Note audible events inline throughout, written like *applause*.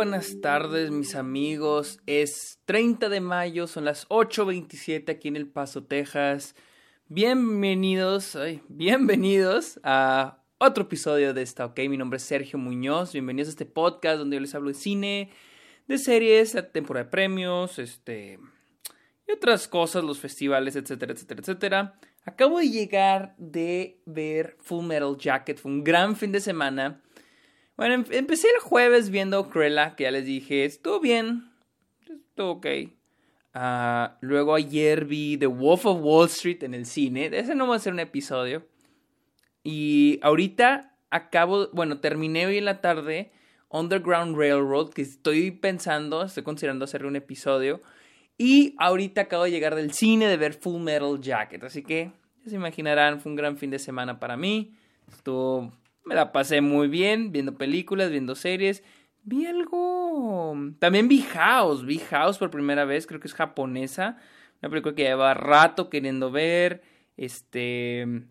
buenas tardes mis amigos. Es 30 de mayo, son las 8.27 aquí en El Paso, Texas. Bienvenidos, bienvenidos a otro episodio de esta, ok. Mi nombre es Sergio Muñoz. Bienvenidos a este podcast donde yo les hablo de cine, de series, la temporada de premios, este y otras cosas, los festivales, etcétera, etcétera, etcétera. Acabo de llegar de ver Full Metal Jacket, fue un gran fin de semana. Bueno, em- empecé el jueves viendo Cruella, que ya les dije, estuvo bien, estuvo ok. Ah, luego ayer vi The Wolf of Wall Street en el cine, de ese no va a ser un episodio. Y ahorita acabo, bueno, terminé hoy en la tarde Underground Railroad, que estoy pensando, estoy considerando hacer un episodio. Y ahorita acabo de llegar del cine de ver Full Metal Jacket. Así que, ya se imaginarán, fue un gran fin de semana para mí. Estuvo, me la pasé muy bien, viendo películas, viendo series. Vi algo... También vi House, vi House por primera vez, creo que es japonesa. Una película que lleva rato queriendo ver. Este...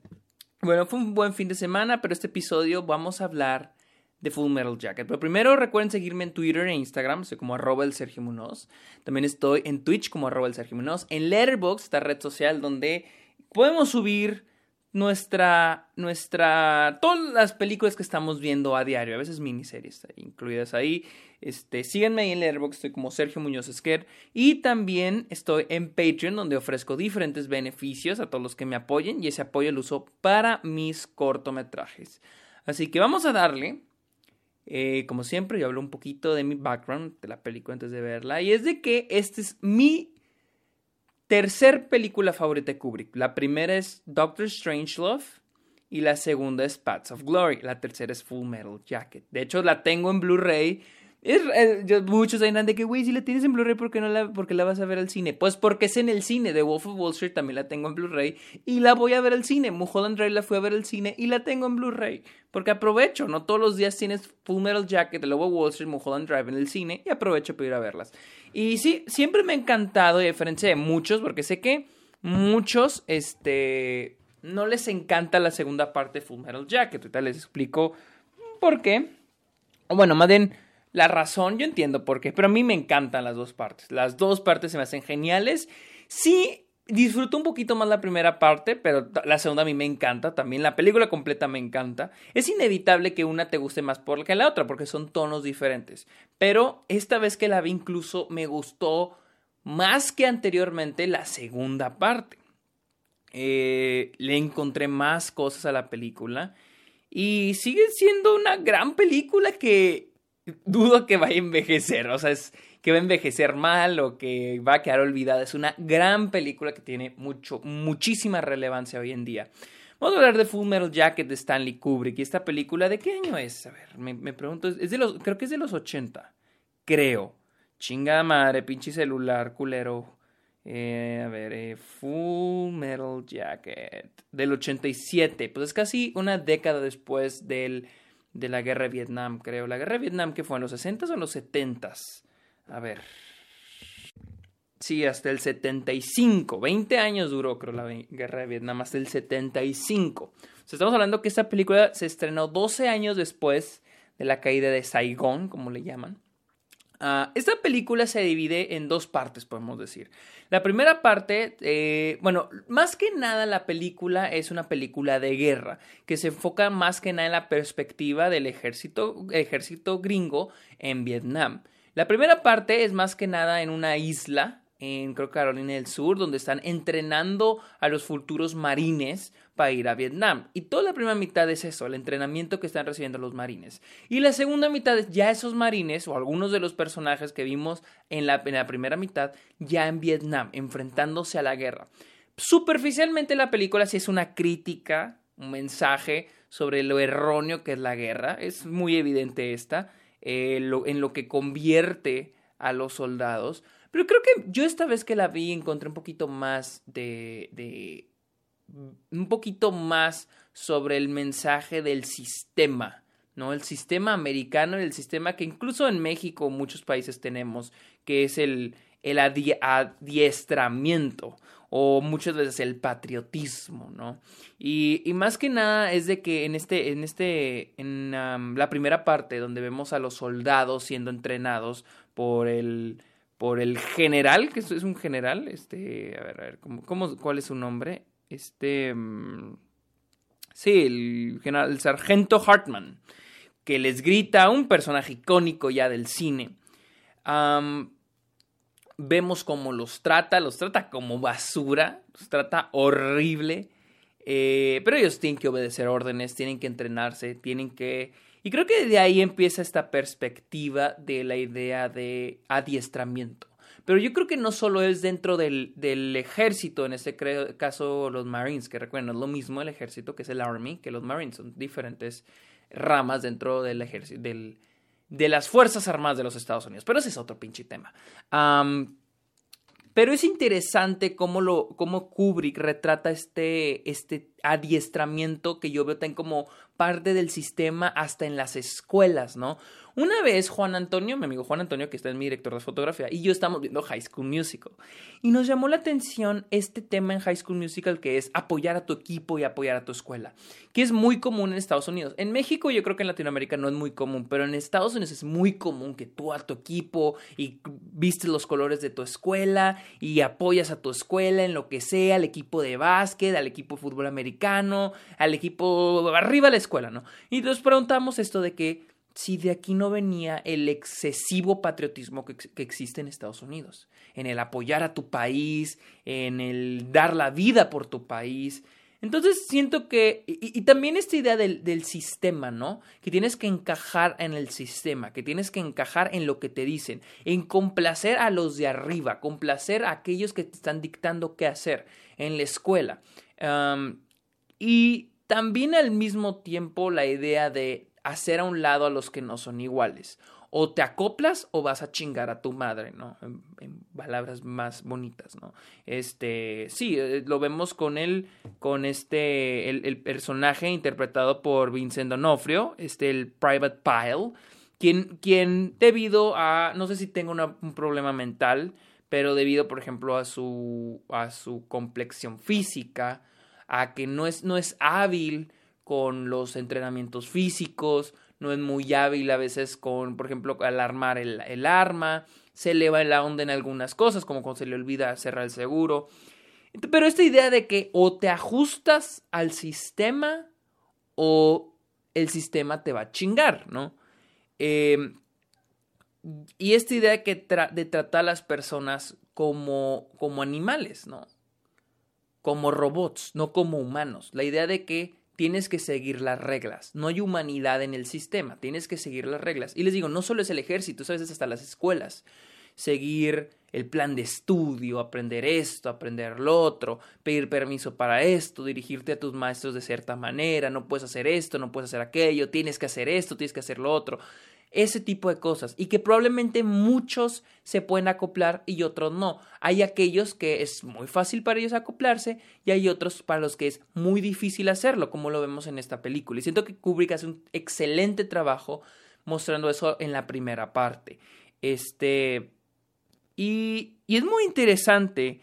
Bueno, fue un buen fin de semana, pero este episodio vamos a hablar de Full Metal Jacket. Pero primero recuerden seguirme en Twitter e Instagram, soy como arroba el Sergio Munoz. También estoy en Twitch como arroba el Sergio Munoz. En Letterboxd, esta red social donde podemos subir nuestra, nuestra, todas las películas que estamos viendo a diario, a veces miniseries incluidas ahí. Este, síganme ahí en Letterboxd, estoy como Sergio Muñoz Esquer. Y también estoy en Patreon, donde ofrezco diferentes beneficios a todos los que me apoyen. Y ese apoyo lo uso para mis cortometrajes. Así que vamos a darle. Eh, como siempre, yo hablo un poquito de mi background de la película antes de verla. Y es de que esta es mi tercer película favorita de Kubrick. La primera es Doctor Strangelove. Y la segunda es Paths of Glory. La tercera es Full Metal Jacket. De hecho, la tengo en Blu-ray. Es, eh, yo- muchos dirán de que, güey, si la tienes en Blu-ray, ¿por qué no la, por qué la vas a ver al cine? Pues porque es en el cine. The Wolf of Wall Street también la tengo en Blu-ray. Y la voy a ver al cine. Mulholland Drive la fui a ver al cine y la tengo en Blu-ray. Porque aprovecho, no todos los días tienes Full Metal Jacket, The Lobo of Wall Street, Mulholland Drive en el cine. Y aprovecho para ir a verlas. Y sí, siempre me ha encantado, y a diferencia de muchos, porque sé que muchos, este, no les encanta la segunda parte de Full Metal Jacket. Ahorita les explico por qué. Bueno, más la razón, yo entiendo por qué, pero a mí me encantan las dos partes. Las dos partes se me hacen geniales. Sí, disfruto un poquito más la primera parte, pero la segunda a mí me encanta también. La película completa me encanta. Es inevitable que una te guste más por que la otra, porque son tonos diferentes. Pero esta vez que la vi incluso me gustó más que anteriormente la segunda parte. Eh, le encontré más cosas a la película. Y sigue siendo una gran película que dudo que vaya a envejecer. O sea, es que va a envejecer mal o que va a quedar olvidada. Es una gran película que tiene mucho, muchísima relevancia hoy en día. Vamos a hablar de Full Metal Jacket de Stanley Kubrick. ¿Y esta película de qué año es? A ver, me, me pregunto. Es de los, creo que es de los 80. Creo. Chingada madre, pinche celular, culero. Eh, a ver, eh, Full Metal Jacket. Del 87. Pues es casi una década después del, de la guerra de Vietnam, creo. La guerra de Vietnam, que fue en los 60s o en los 70s? A ver. Sí, hasta el 75. 20 años duró, creo, la guerra de Vietnam, hasta el 75. O sea, estamos hablando que esta película se estrenó 12 años después de la caída de Saigón, como le llaman. Ah, esta película se divide en dos partes, podemos decir. La primera parte, eh, bueno, más que nada la película es una película de guerra, que se enfoca más que nada en la perspectiva del ejército, ejército gringo en Vietnam. La primera parte es más que nada en una isla, en Carolina del Sur, donde están entrenando a los futuros marines para ir a Vietnam. Y toda la primera mitad es eso, el entrenamiento que están recibiendo los marines. Y la segunda mitad es ya esos marines o algunos de los personajes que vimos en la, primera mitad ya en Vietnam, enfrentándose a la guerra. Superficialmente la película sí es una crítica, un mensaje sobre lo erróneo que es la guerra. Es muy evidente esta, eh, en lo que convierte a los soldados. Pero creo que yo esta vez que la vi encontré un poquito más de, de un poquito más sobre el mensaje del sistema, ¿no? El sistema americano, el sistema que incluso en México muchos países tenemos, que es el, el adi- adiestramiento o muchas veces el patriotismo, ¿no? Y, y más que nada es de que en este, en este, en la primera parte donde vemos a los soldados siendo entrenados por el, por el general, que es un general, este, a ver, a ver, ¿cómo, cuál es su nombre? Este, mm, sí, el general, el sargento Hartman, que les grita, un personaje icónico ya del cine vemos cómo los trata, los trata como basura, los trata horrible. Eh, pero ellos tienen que obedecer órdenes, tienen que entrenarse, tienen que... Y creo que de ahí empieza esta perspectiva de la idea de adiestramiento. Pero yo creo que no solo es dentro del, del ejército, en este caso los Marines, que recuerden, es lo mismo el ejército que es el Army, que los Marines son diferentes ramas dentro del ejército, del, de las Fuerzas Armadas de los Estados Unidos. Pero ese es otro pinche tema. Pero es interesante cómo, lo, cómo Kubrick retrata este, este adiestramiento que yo veo tan como parte del sistema hasta en las escuelas, ¿no? Una vez Juan Antonio, mi amigo Juan Antonio, que está en mi director de fotografía, y yo estamos viendo High School Musical. Y nos llamó la atención este tema en High School Musical que es apoyar a tu equipo y apoyar a tu escuela, que es muy común en Estados Unidos. En México yo creo que en Latinoamérica no es muy común, pero en Estados Unidos es muy común que tú a tu equipo y vistes los colores de tu escuela y apoyas a tu escuela en lo que sea, al equipo de básquet, al equipo de fútbol americano, al equipo arriba de la escuela, ¿no? Y nos preguntamos esto de que si de aquí no venía el excesivo patriotismo que, existe en Estados Unidos, en el apoyar a tu país, en el dar la vida por tu país. Entonces siento que, y, también esta idea del, del, sistema, ¿no? Que tienes que encajar en el sistema, que tienes que encajar en lo que te dicen, en complacer a los de arriba, complacer a aquellos que te están dictando qué hacer en la escuela. y también al mismo tiempo la idea de hacer a un lado a los que no son iguales. O te acoplas o vas a chingar a tu madre, ¿no? En, palabras más bonitas, ¿no? Este, sí, eh, lo vemos con él, con este, el, personaje interpretado por Vincent D'Onofrio, este, el Private Pile, quien, quien debido a, no sé si tengo un problema mental, pero debido, por ejemplo, a su, a su complexión física, a que no es, no es hábil con los entrenamientos físicos, no es muy hábil a veces con, por ejemplo, al armar el, arma, se eleva la onda en algunas cosas, como cuando se le olvida cerrar el seguro. Pero esta idea de que o te ajustas al sistema o el sistema te va a chingar, ¿no? Em, y esta idea de, que de tratar a las personas como, como animales, ¿no? Como robots, no como humanos. La idea de que tienes que seguir las reglas. No hay humanidad en el sistema, tienes que seguir las reglas. Y les digo, no solo es el ejército, a veces hasta las escuelas. Seguir el plan de estudio, aprender esto, aprender lo otro, pedir permiso para esto, dirigirte a tus maestros de cierta manera, no puedes hacer esto, no puedes hacer aquello, tienes que hacer esto, tienes que hacer lo otro ese tipo de cosas y que probablemente muchos se pueden acoplar y otros no. Hay aquellos que es muy fácil para ellos acoplarse y hay otros para los que es muy difícil hacerlo, como lo vemos en esta película. Y siento que Kubrick hace un excelente trabajo mostrando eso en la primera parte. Este y, y es muy interesante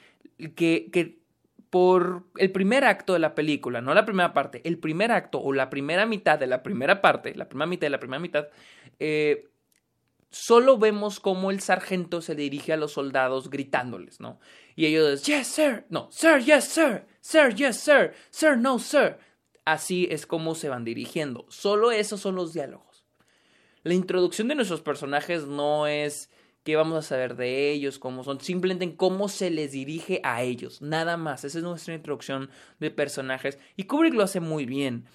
que, que por el primer acto de la película, no la primera parte, el primer acto o la primera mitad de la primera parte, la primera mitad de la primera mitad, eh, solo vemos cómo el sargento se dirige a los soldados gritándoles, ¿no? Y ellos, yes, sir, no, sir, yes, sir, sir, yes, sir, sir, no, sir. Así es como se van dirigiendo. Solo esos son los diálogos. La introducción de nuestros personajes no es qué vamos a saber de ellos, cómo son, simplemente en cómo se les dirige a ellos, nada más. Esa es nuestra introducción de personajes y Kubrick lo hace muy bien.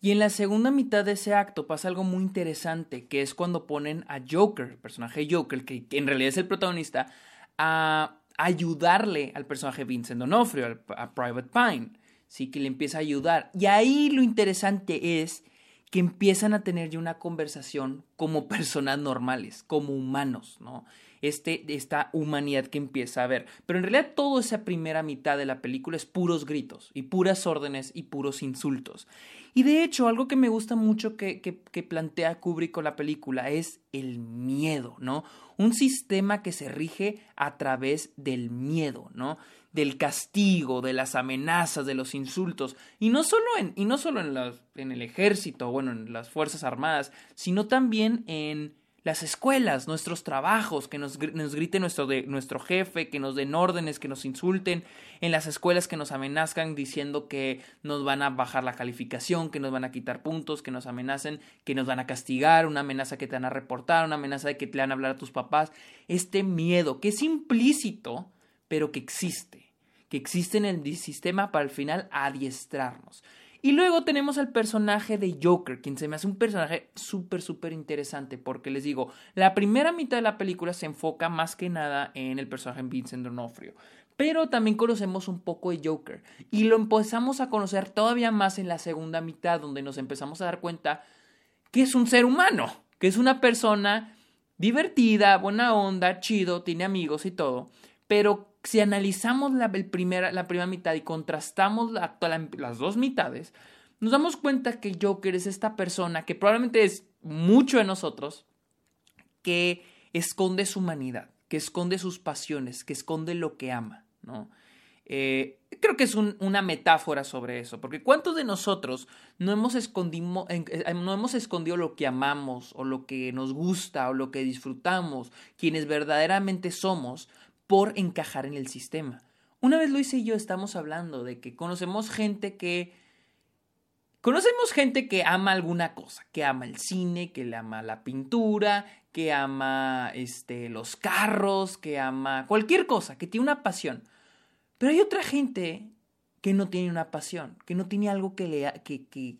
Y en la segunda mitad de ese acto pasa algo muy interesante, que es cuando ponen a Joker, personaje Joker, que, en realidad es el protagonista, a ayudarle al personaje Vincent D'Onofrio, a Private Pine, sí, que le empieza a ayudar. Y ahí lo interesante es que empiezan a tener ya una conversación como personas normales, como humanos, ¿no? Este, esta humanidad que empieza a ver. Pero en realidad toda esa primera mitad de la película es puros gritos y puras órdenes y puros insultos. Y de hecho, algo que me gusta mucho que, que, plantea Kubrick con la película es el miedo, ¿no? Un sistema que se rige a través del miedo, ¿no? Del castigo, de las amenazas, de los insultos. Y no solo en, y no solo en, en el ejército, bueno, en las Fuerzas Armadas, sino también en las escuelas, nuestros trabajos, que nos, nos grite nuestro, de, nuestro jefe, que nos den órdenes, que nos insulten, en las escuelas que nos amenazcan diciendo que nos van a bajar la calificación, que nos van a quitar puntos, que nos amenacen, que nos van a castigar, una amenaza que te van a reportar, una amenaza de que te van a hablar a tus papás, este miedo que es implícito, pero que existe, que existe en el sistema para al final adiestrarnos. Y luego tenemos al personaje de Joker, quien se me hace un personaje súper, súper interesante, porque les digo, la primera mitad de la película se enfoca más que nada en el personaje Vincent D'Onofrio, pero también conocemos un poco de Joker, y lo empezamos a conocer todavía más en la segunda mitad, donde nos empezamos a dar cuenta que es un ser humano, que es una persona divertida, buena onda, chido, tiene amigos y todo, pero si analizamos la, primera, la primera mitad y contrastamos las dos mitades, nos damos cuenta que Joker es esta persona que probablemente es mucho de nosotros, que esconde su humanidad, que esconde sus pasiones, que esconde lo que ama, ¿no? Eh, creo que es una metáfora sobre eso, porque ¿cuántos de nosotros no hemos, escondido, eh, no hemos escondido lo que amamos o lo que nos gusta o lo que disfrutamos, quienes verdaderamente somos, por encajar en el sistema. Una vez hice y yo estamos hablando de que conocemos gente que conocemos gente que ama alguna cosa, que ama el cine, que le ama la pintura, que ama este los carros, que ama cualquier cosa, que tiene una pasión. Pero hay otra gente que no tiene una pasión, que no tiene algo que le que, que,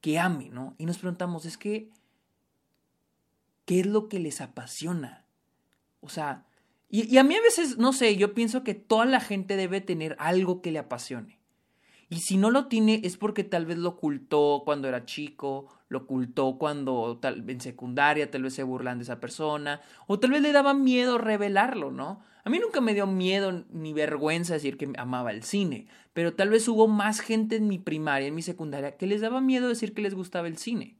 que ame, ¿no? Y nos preguntamos, es que ¿qué es lo que les apasiona? O sea, y, a mí a veces, no sé, yo pienso que toda la gente debe tener algo que le apasione. Y si no lo tiene es porque tal vez lo ocultó cuando era chico, lo ocultó cuando tal, en secundaria tal vez se burlan de esa persona, o tal vez le daba miedo revelarlo, ¿no? A mí nunca me dio miedo ni vergüenza decir que amaba el cine, pero tal vez hubo más gente en mi primaria, en mi secundaria, que les daba miedo decir que les gustaba el cine.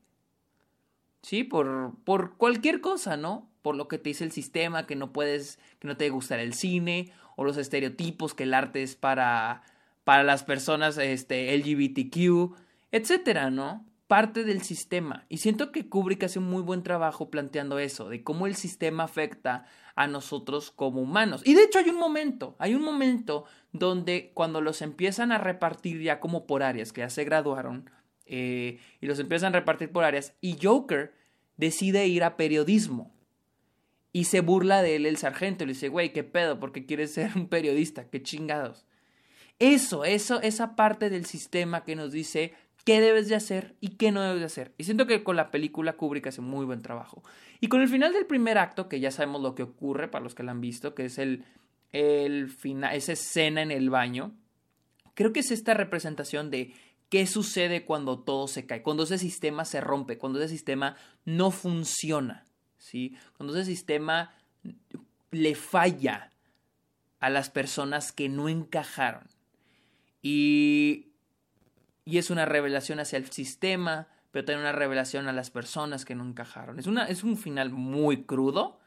Sí, por, por cualquier cosa, ¿no? Por lo que te dice el sistema, que no puedes, que no te debe gustar el cine, o los estereotipos, que el arte es para, para las personas este, LGBTQ, etcétera, ¿no? Parte del sistema. Y siento que Kubrick hace un muy buen trabajo planteando eso, de cómo el sistema afecta a nosotros como humanos. Y de hecho hay un momento, hay un momento donde cuando los empiezan a repartir ya como por áreas, que ya se graduaron, eh, y los empiezan a repartir por áreas, y Joker decide ir a periodismo. Y se burla de él el sargento. Le dice, güey, ¿qué pedo? Porque quieres ser un periodista. Qué chingados. Eso, eso, esa parte del sistema que nos dice qué debes de hacer y qué no debes de hacer. Y siento que con la película Kubrick hace muy buen trabajo. Y con el final del primer acto, que ya sabemos lo que ocurre para los que la han visto, que es el, el final, esa escena en el baño, creo que es esta representación de qué sucede cuando todo se cae, cuando ese sistema se rompe, cuando ese sistema no funciona. Cuando ese sistema le falla a las personas que no encajaron. Y, y es una revelación hacia el sistema, pero también una revelación a las personas que no encajaron. Es, una, es un final muy crudo,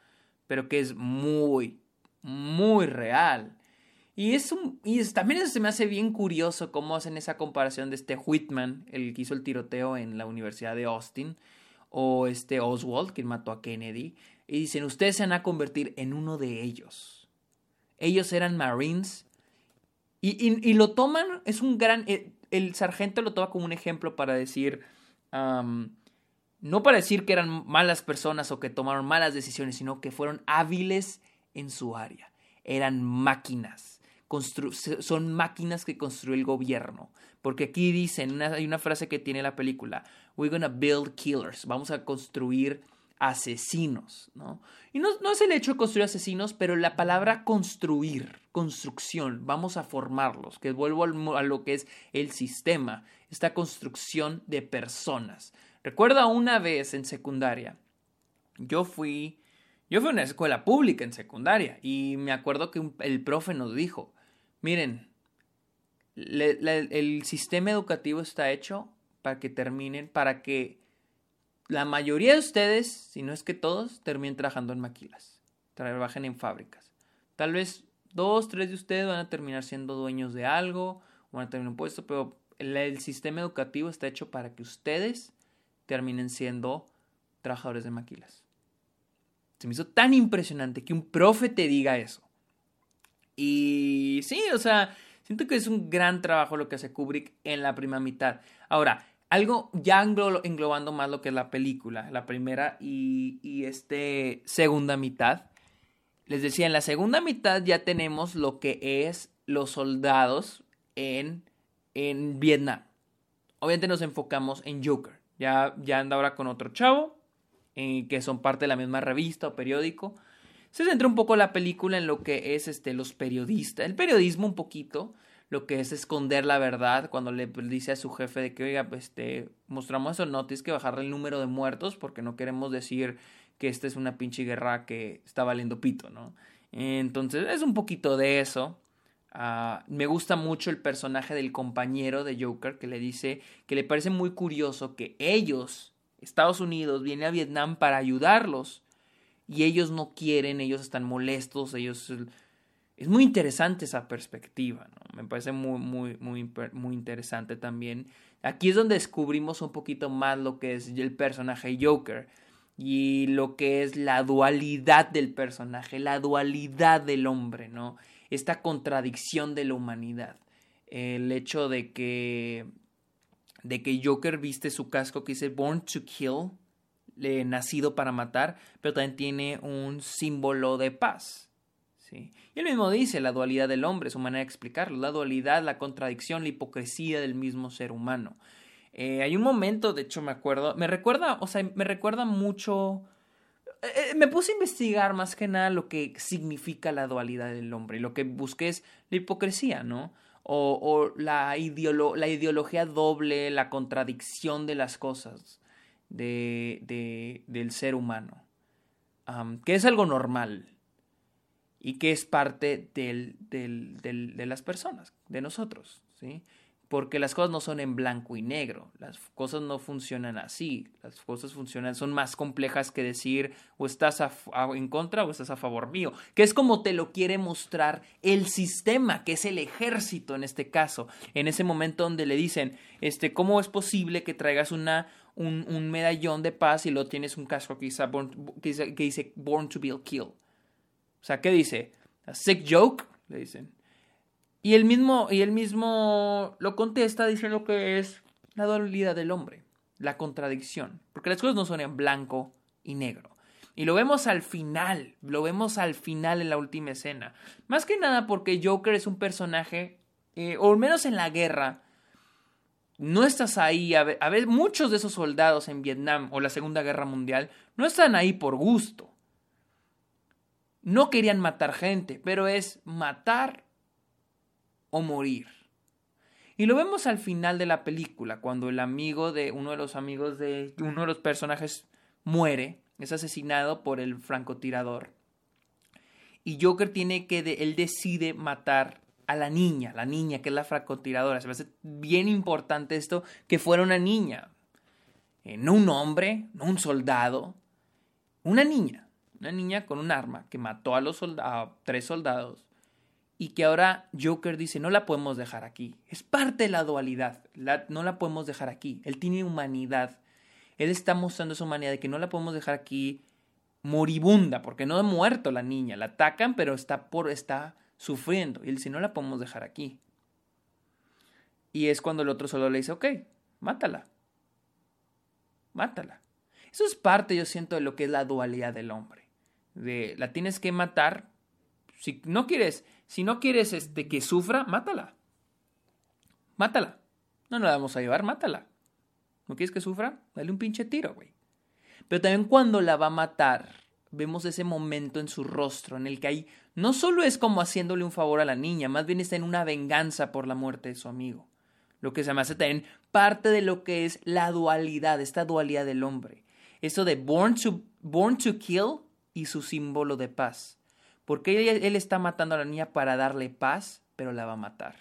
pero que es muy, muy real. Y, es un, y también eso se me hace bien curioso cómo hacen esa comparación de este Whitman, el que hizo el tiroteo en la Universidad de Austin, o este Oswald, quien mató a Kennedy, y dicen, ustedes se van a convertir en uno de ellos. Ellos eran Marines y, lo toman, es un gran, eh, el, sargento lo toma como un ejemplo para decir, no para decir que eran malas personas o que tomaron malas decisiones, sino que fueron hábiles en su área. Eran máquinas. Son máquinas que construyó el gobierno. Porque aquí dicen, hay una frase que tiene la película, we're gonna build killers, vamos a construir asesinos, ¿no? Y no, no, es el hecho de construir asesinos, pero la palabra construir, construcción, vamos a formarlos, que vuelvo a lo que es el sistema, esta construcción de personas. Recuerda una vez en secundaria, yo fui, Yo fui a una escuela pública en secundaria y me acuerdo que el profe nos dijo, miren, el sistema educativo está hecho para que terminen, para que la mayoría de ustedes, si no es que todos, terminen trabajando en maquilas, trabajen en fábricas. Tal vez dos, tres de ustedes van a terminar siendo dueños de algo, van a tener un puesto, pero el, sistema educativo está hecho para que ustedes terminen siendo trabajadores de maquilas. Se me hizo tan impresionante que un profe te diga eso. Y sí, o sea, siento que es un gran trabajo lo que hace Kubrick en la primera mitad. Ahora, algo ya englobando más lo que es la película, la primera y, y este segunda mitad. Les decía, en la segunda mitad ya tenemos lo que es los soldados en, en Vietnam. Obviamente nos enfocamos en Joker. Ya, ya anda ahora con otro chavo, eh, que son parte de la misma revista o periódico. Se centra un poco la película en lo que es este, los periodistas, el periodismo un poquito, lo que es esconder la verdad cuando le dice a su jefe de que, oiga, pues este, mostramos eso, no, tienes que bajar el número de muertos porque no queremos decir que esta es una pinche guerra que está valiendo pito, ¿no? Entonces es un poquito de eso. Ah, me gusta mucho el personaje del compañero de Joker que le dice que le parece muy curioso que ellos, Estados Unidos, viene a Vietnam para ayudarlos y ellos no quieren, ellos están molestos, ellos es muy interesante esa perspectiva, ¿no? Me parece muy, muy, muy, muy interesante también. Aquí es donde descubrimos un poquito más lo que es el personaje Joker y lo que es la dualidad del personaje, la dualidad del hombre, ¿no? Esta contradicción de la humanidad. El hecho de que de que Joker viste su casco que dice Born to Kill, nacido para matar, pero también tiene un símbolo de paz. ¿sí? Y él mismo dice la dualidad del hombre, su manera de explicarlo, la dualidad, la contradicción, la hipocresía del mismo ser humano. Eh, hay un momento, de hecho me acuerdo, me recuerda, o sea, me recuerda mucho... Eh, eh, me puse a investigar más que nada lo que significa la dualidad del hombre y lo que busqué es la hipocresía, ¿no? O, o la, la ideología doble, la contradicción de las cosas de, de del ser humano, que es algo normal, y que es parte del, del, del, de las personas, de nosotros, ¿sí? Porque las cosas no son en blanco y negro, las cosas no funcionan así, las cosas funcionan, son más complejas que decir o estás en contra o estás a favor mío, que es como te lo quiere mostrar el sistema, que es el ejército en este caso, en ese momento donde le dicen, este, ¿cómo es posible que traigas una, un, un medallón de paz y lo tienes un casco que dice, que dice Born to be Killed? O sea, ¿qué dice? A sick joke, le dicen. Y él mismo, y él mismo lo contesta diciendo que es la dualidad del hombre, la contradicción, porque las cosas no son en blanco y negro. Y lo vemos al final, lo vemos al final en la última escena. Más que nada porque Joker es un personaje, eh, o al menos en la guerra, no estás ahí. A ver, muchos de esos soldados en Vietnam o la Segunda Guerra Mundial no están ahí por gusto no querían matar gente, pero es matar o morir. Y lo vemos al final de la película, cuando el amigo de uno de los amigos de uno de los personajes muere, es asesinado por el francotirador. Y Joker tiene que, él decide matar a la niña, la niña que es la francotiradora. Se me hace bien importante esto, que fuera una niña. Eh, no un hombre, no un soldado, una niña una niña con un arma que mató a, los tres soldados y que ahora Joker dice, no la podemos dejar aquí. Es parte de la dualidad, no la podemos dejar aquí. Él tiene humanidad. Él está mostrando esa humanidad de que no la podemos dejar aquí moribunda, porque no ha muerto la niña. La atacan, pero está, por, está sufriendo. Y dice, no la podemos dejar aquí. Y es cuando el otro solo le dice, ok, mátala. Mátala. Eso es parte, yo siento, de lo que es la dualidad del hombre de la tienes que matar. Si no quieres, si no quieres este, que sufra, mátala. Mátala. No nos la vamos a llevar, mátala. ¿No quieres que sufra? Dale un pinche tiro, güey. Pero también cuando la va a matar, vemos ese momento en su rostro en el que ahí no solo es como haciéndole un favor a la niña, más bien está en una venganza por la muerte de su amigo. Lo que se me hace también parte de lo que es la dualidad, esta dualidad del hombre. Esto de born to, born to kill y su símbolo de paz. Porque él, él, está matando a la niña para darle paz, pero la va a matar.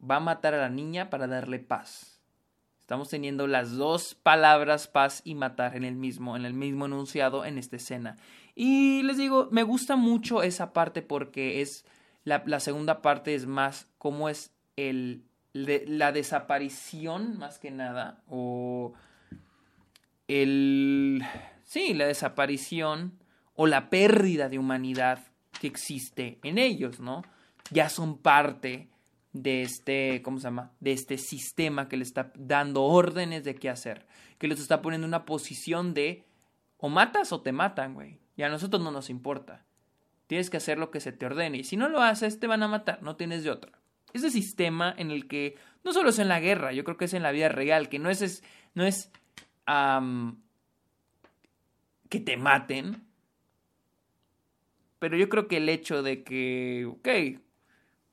Va a matar a la niña para darle paz. Estamos teniendo las dos palabras paz y matar en el mismo, en el mismo enunciado en esta escena. Y les digo, me gusta mucho esa parte porque es la, segunda parte es más cómo es el, la desaparición más que nada o el sí, la desaparición o la pérdida de humanidad que existe en ellos, ¿no? Ya son parte de este, ¿cómo se llama? De este sistema que le está dando órdenes de qué hacer, que les está poniendo en una posición de o matas o te matan, güey. Y a nosotros no nos importa. Tienes que hacer lo que se te ordene y si no lo haces te van a matar, no tienes de otra. Ese sistema en el que no solo es en la guerra, yo creo que es en la vida real, que no es, no es que te maten, pero yo creo que el hecho de que, ok,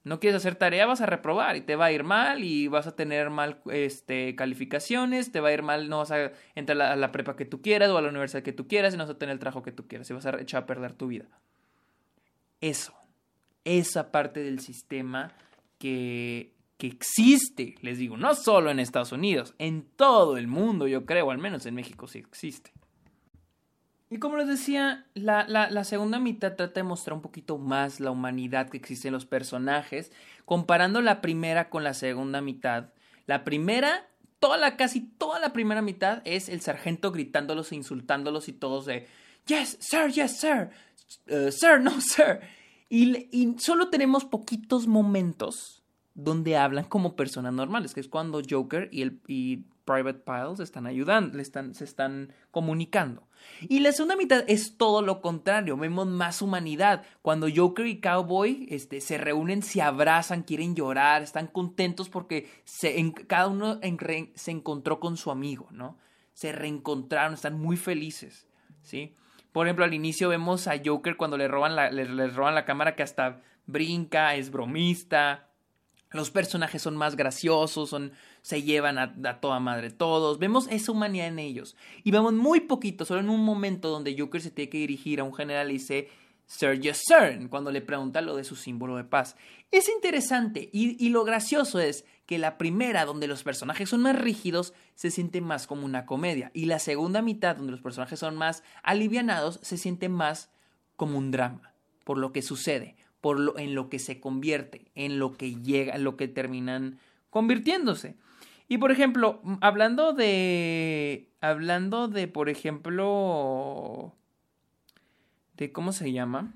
no quieres hacer tarea, vas a reprobar y te va a ir mal y vas a tener mal este, calificaciones, te va a ir mal, no vas a entrar a la, prepa que tú quieras o a la universidad que tú quieras y no vas a tener el trabajo que tú quieras y vas a echar a perder tu vida. Eso, esa parte del sistema que, que existe, les digo, no solo en Estados Unidos, en todo el mundo, yo creo, al menos en México sí existe. Y como les decía, la, la, segunda mitad trata de mostrar un poquito más la humanidad que existe en los personajes, comparando la primera con la segunda mitad. La primera, toda la, casi toda la primera mitad es el sargento gritándolos e insultándolos y todos de Yes, sir, yes, sir, uh, sir, no, *laughs* sir. Y, y solo tenemos poquitos momentos donde hablan como personas normales, que es cuando Joker y, el, y Private Piles están ayudando, le están, se están comunicando. Y la segunda mitad es todo lo contrario, vemos más humanidad. Cuando Joker y Cowboy este, se reúnen, se abrazan, quieren llorar, están contentos porque se, en, cada uno se encontró con su amigo, ¿no? Se reencontraron, están muy felices, ¿sí? Por ejemplo, al inicio vemos a Joker cuando le roban le roban la cámara que hasta brinca, es bromista, los personajes son más graciosos, son, se llevan a, toda madre todos. Vemos esa humanidad en ellos. Y vemos muy poquito, solo en un momento donde Joker se tiene que dirigir a un general y dice, Sir, yes, sir, cuando le pregunta lo de su símbolo de paz. Es interesante y, y, lo gracioso es que la primera, donde los personajes son más rígidos, se siente más como una comedia. Y la segunda mitad, donde los personajes son más alivianados, se siente más como un drama, por lo que sucede lo, en lo que se convierte, en lo que llega, en lo que terminan convirtiéndose. Y por ejemplo, hablando de. Hablando de, por ejemplo. de cómo se llama.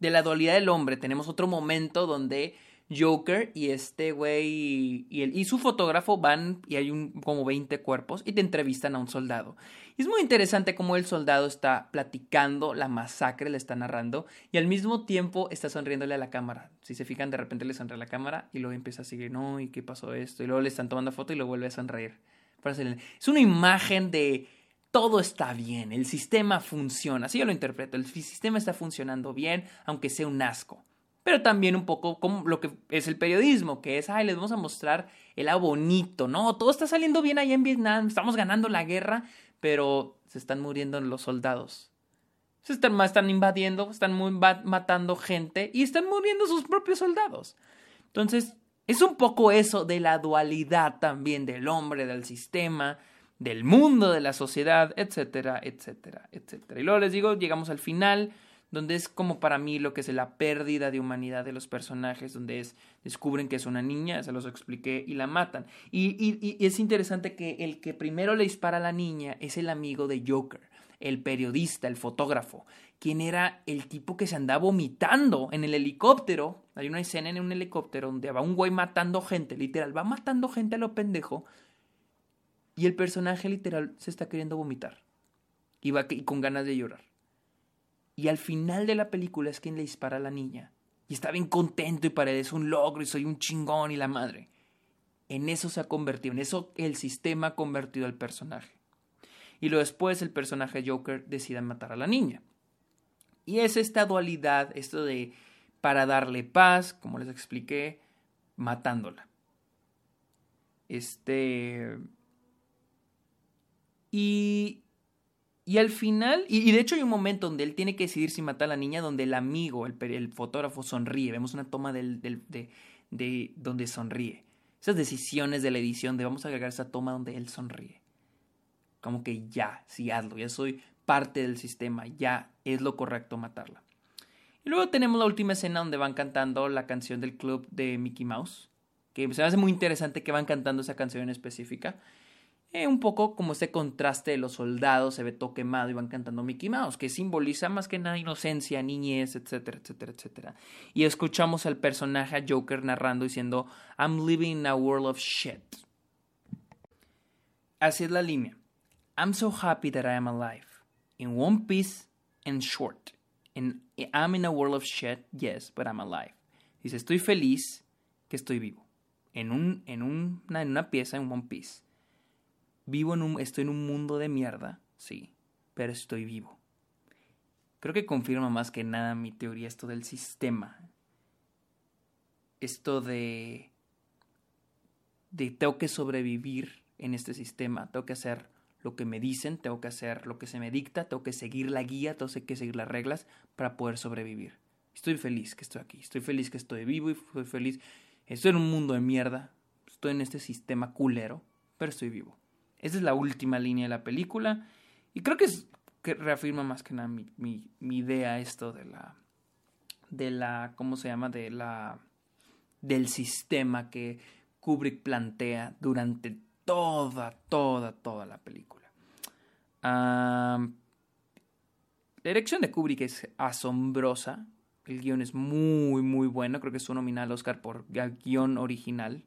De la dualidad del hombre. Tenemos otro momento donde Joker y este güey y, su fotógrafo van y hay como 20 cuerpos y te entrevistan a un soldado. Y es muy interesante cómo el soldado está platicando la masacre, le está narrando y al mismo tiempo está sonriéndole a la cámara. Si se fijan, de repente le sonríe a la cámara y luego empieza a seguir, no, ¿y qué pasó esto? Y luego le están tomando foto y lo vuelve a sonreír. Es una imagen de todo está bien, el sistema funciona, así yo lo interpreto, el sistema está funcionando bien, aunque sea un asco pero también un poco como lo que es el periodismo, que es, ay, les vamos a mostrar el lado bonito, ¿no? Todo está saliendo bien ahí en Vietnam, estamos ganando la guerra, pero se están muriendo los soldados. Se están, están invadiendo, están matando gente y están muriendo sus propios soldados. Entonces, es un poco eso de la dualidad también del hombre, del sistema, del mundo, de la sociedad, etcétera, etcétera, etcétera. Y luego les digo, llegamos al final donde es como para mí lo que es la pérdida de humanidad de los personajes, donde es descubren que es una niña, se los expliqué, y la matan. Y, y, es interesante que el que primero le dispara a la niña es el amigo de Joker, el periodista, el fotógrafo, quien era el tipo que se andaba vomitando en el helicóptero. Hay una escena en un helicóptero donde va un güey matando gente, literal, va matando gente a lo pendejo, y el personaje literal se está queriendo vomitar. Y va con ganas de llorar. Y al final de la película es quien le dispara a la niña. Y está bien contento y parece un logro y soy un chingón y la madre. En eso se ha convertido, en eso el sistema ha convertido al personaje. Y luego después el personaje Joker decide matar a la niña. Y es esta dualidad, esto de para darle paz, como les expliqué, matándola. Este. Y y al final, y, de hecho hay un momento donde él tiene que decidir si matar a la niña, donde el amigo, el, el fotógrafo, sonríe. Vemos una toma del, de, de donde sonríe. Esas decisiones de la edición de vamos a agregar esa toma donde él sonríe. Como que ya, sí, hazlo, ya soy parte del sistema, ya es lo correcto matarla. Y luego tenemos la última escena donde van cantando la canción del club de Mickey Mouse, que se me hace muy interesante que van cantando esa canción en específica. Eh, un poco como este contraste de los soldados, se ve todo quemado y van cantando Mickey Mouse, que simboliza más que nada inocencia, niñez, etcétera, etcétera, etcétera. Y escuchamos al personaje Joker narrando diciendo, I'm living in a world of shit. Así es la línea. I'm so happy that I am alive. In one piece and short. And I'm in a world of shit, yes, but I'm alive. Dice, estoy feliz que estoy vivo. En, un, en, una, en una pieza, en One Piece Vivo en un, estoy en un mundo de mierda, sí, pero estoy vivo. Creo que confirma más que nada mi teoría esto del sistema. Esto de de tengo que sobrevivir en este sistema, tengo que hacer lo que me dicen, tengo que hacer lo que se me dicta, tengo que seguir la guía, tengo que seguir las reglas para poder sobrevivir. Estoy feliz que estoy aquí, estoy feliz que estoy vivo y estoy feliz. Estoy en un mundo de mierda, estoy en este sistema culero, pero estoy vivo. Esa es la última línea de la película. Y creo que, es, que reafirma más que nada mi, mi, idea esto de la. de la. ¿cómo se llama? de la. del sistema que Kubrick plantea durante toda, toda, toda la película. la dirección de Kubrick es asombrosa. El guion es muy, muy bueno. Creo que es un nominal Oscar por guion original.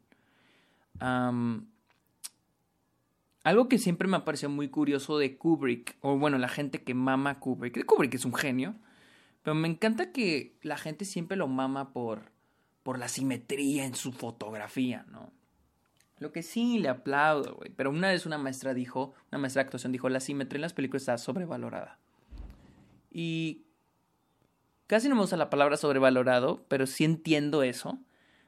Algo que siempre me ha parecido muy curioso de Kubrick, o bueno, la gente que mama Kubrick, Kubrick es un genio, pero me encanta que la gente siempre lo mama por, por la simetría en su fotografía, ¿no? Lo que sí le aplaudo, güey. Pero una vez una maestra dijo, una maestra de actuación dijo, la simetría en las películas está sobrevalorada. Y casi no me usa la palabra sobrevalorado, pero sí entiendo eso.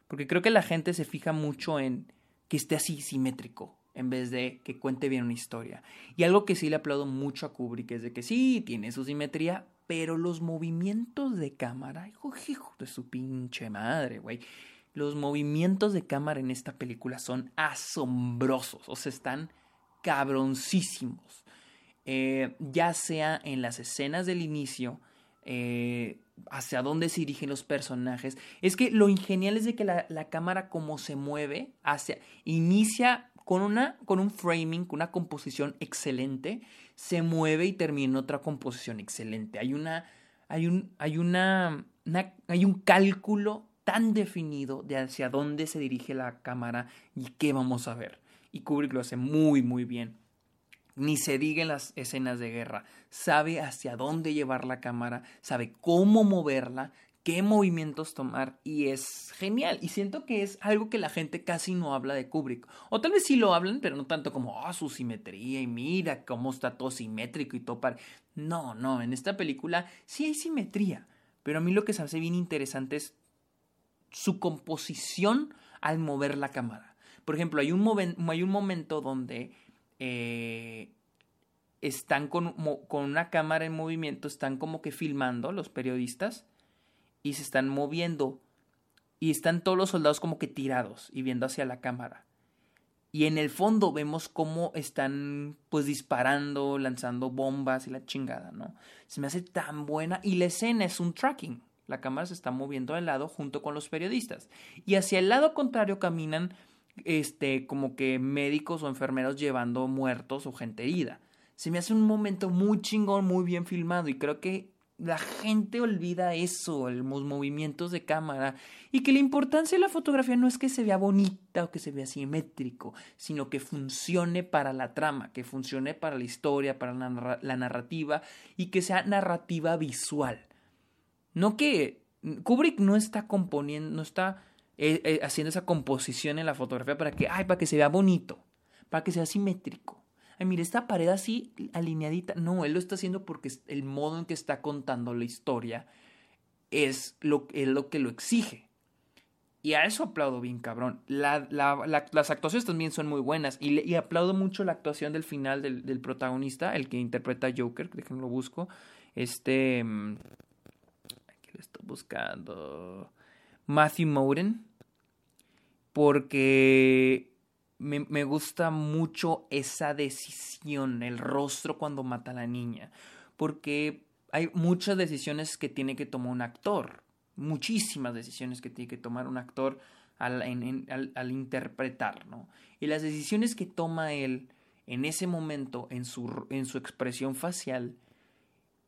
Porque creo que la gente se fija mucho en que esté así simétrico en vez de que cuente bien una historia. Y algo que sí le aplaudo mucho a Kubrick es de que sí, tiene su simetría, pero los movimientos de cámara, hijo, hijo de su pinche madre, güey. Los movimientos de cámara en esta película son asombrosos, o sea, están cabroncísimos. Eh, ya sea en las escenas del inicio, eh, hacia dónde se dirigen los personajes. Es que lo ingenial es de que la, la cámara como se mueve hacia, inicia con, una, con un framing, con una composición excelente, se mueve y termina otra composición excelente. Hay una, hay un, hay una, hay un cálculo tan definido de hacia dónde se dirige la cámara y qué vamos a ver. Y Kubrick lo hace muy, muy bien. Ni se diga en las escenas de guerra. Sabe hacia dónde llevar la cámara, sabe cómo moverla qué movimientos tomar y es genial. Y siento que es algo que la gente casi no habla de Kubrick. O tal vez sí lo hablan, pero no tanto como, ah, su simetría y mira cómo está todo simétrico y todo para... No, no, en esta película sí hay simetría. Pero a mí lo que se hace bien interesante es su composición al mover la cámara. Por ejemplo, hay un, hay un momento donde eh, están con, con una cámara en movimiento, están como que filmando los periodistas y se están moviendo y están todos los soldados como que tirados y viendo hacia la cámara. Y en el fondo vemos cómo están pues disparando, lanzando bombas y la chingada, ¿no? Se me hace tan buena y la escena es un tracking. La cámara se está moviendo al lado junto con los periodistas. Y hacia el lado contrario caminan este como que médicos o enfermeros llevando muertos o gente herida. Se me hace un momento muy chingón, muy bien filmado y creo que la gente olvida eso, los movimientos de cámara, y que la importancia de la fotografía no es que se vea bonita o que se vea simétrico, sino que funcione para la trama, que funcione para la historia, para la, narrativa, y que sea narrativa visual. No que Kubrick no está componiendo, no está eh, eh, haciendo esa composición en la fotografía para que, ay, para que se vea bonito, para que sea simétrico mire, esta pared así alineadita. No, él lo está haciendo porque el modo en que está contando la historia es lo, que lo exige. Y a eso aplaudo bien, cabrón. las actuaciones también son muy buenas. Y, aplaudo mucho la actuación del final del, protagonista, el que interpreta a Joker. Déjenme lo busco. Este. Mm, aquí lo estoy buscando. Matthew Moden. Porque me, gusta mucho esa decisión, el rostro cuando mata a la niña. Porque hay muchas decisiones que tiene que tomar un actor muchísimas decisiones que tiene que tomar un actor al, al, interpretar, ¿no? Y las decisiones que toma él en ese momento, en su, en su expresión facial,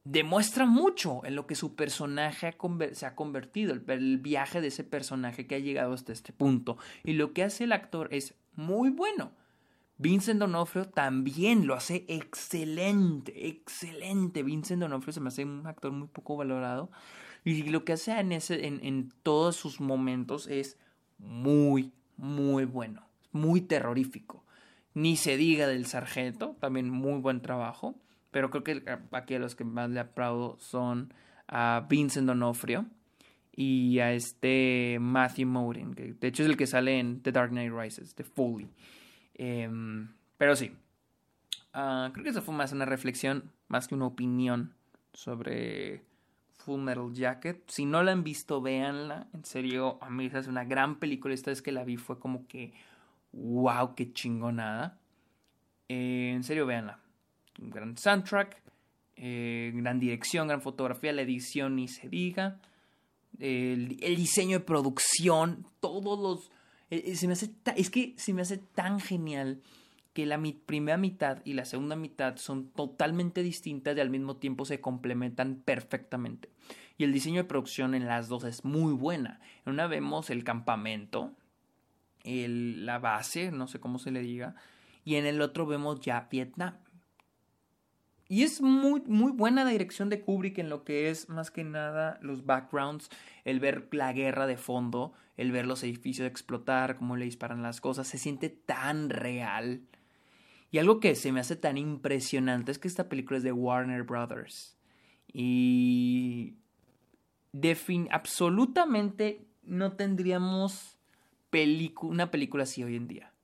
demuestra mucho en lo que su personaje se ha convertido, el, el, viaje de ese personaje que ha llegado hasta este punto. Y lo que hace el actor es muy bueno. Vincent D'Onofrio también lo hace excelente, excelente. Vincent D'Onofrio se me hace un actor muy poco valorado, y lo que hace en, ese, en, en todos sus momentos es muy, muy bueno, muy terrorífico. Ni se diga del sargento, también muy buen trabajo. Pero creo que aquí a los que más le aplaudo son a Vincent D'Onofrio y a este Matthew Modine, que de hecho es el que sale en The Dark Knight Rises, de Foley. Em, pero sí, ah, creo que eso fue más una reflexión, más que una opinión sobre Full Metal Jacket. Si no la han visto, véanla. En serio, a mí es una gran película. Esta vez que la vi fue como que, wow, qué chingonada. Eh, en serio, véanla. Un gran soundtrack, eh, gran dirección, gran fotografía, la edición ni se diga. El, diseño de producción, todos los... Eh, se me hace es que se me hace tan genial que la primera mitad y la segunda mitad son totalmente distintas y al mismo tiempo se complementan perfectamente. Y el diseño de producción en las dos es muy buena. En una vemos el campamento, la base, no sé cómo se le diga, y en el otro vemos ya Vietnam. Y es muy, muy buena la dirección de Kubrick en lo que es más que nada los backgrounds, el ver la guerra de fondo, el ver los edificios explotar, cómo le disparan las cosas, se siente tan real. Y algo que se me hace tan impresionante es que esta película es de Warner Brothers. Y absolutamente no tendríamos una película así hoy en día.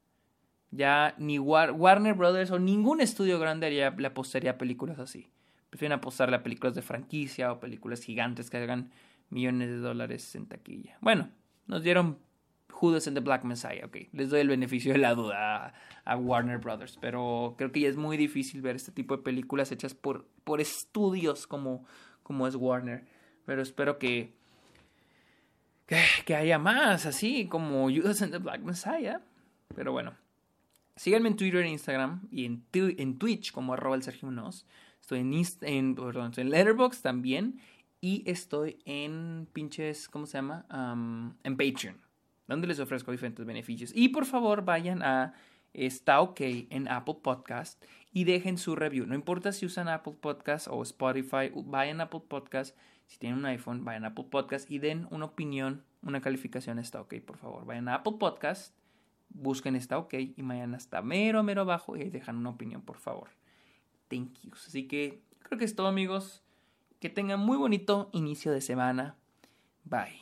Ya ni Warner Brothers o ningún estudio grande haría, le apostaría películas así. Prefieren apostarle a películas de franquicia o películas gigantes que hagan millones de dólares en taquilla. Bueno, nos dieron Judas and the Black Messiah. Ok, les doy el beneficio de la duda a, Warner Brothers, pero creo que ya es muy difícil ver este tipo de películas hechas por, por estudios como, como es Warner. Pero espero que, que, haya más, así como Judas and the Black Messiah. Pero bueno, síganme en Twitter e Instagram y en, en Twitch como arroba el Sergio Estoy en, en, perdón, en Letterboxd también. Y estoy en pinches, ¿cómo se llama? en Patreon donde les ofrezco diferentes beneficios. Y por favor vayan a Está OK en Apple Podcast y dejen su review. No importa si usan Apple Podcast o Spotify, vayan a Apple Podcast. Si tienen un iPhone, vayan a Apple Podcast y den una opinión, una calificación Está OK, por favor. Vayan a Apple Podcast, busquen Está OK y vayan hasta mero, mero abajo y dejan una opinión, por favor. Thank you. Así que creo que es todo, amigos. Que tengan muy bonito inicio de semana. Bye.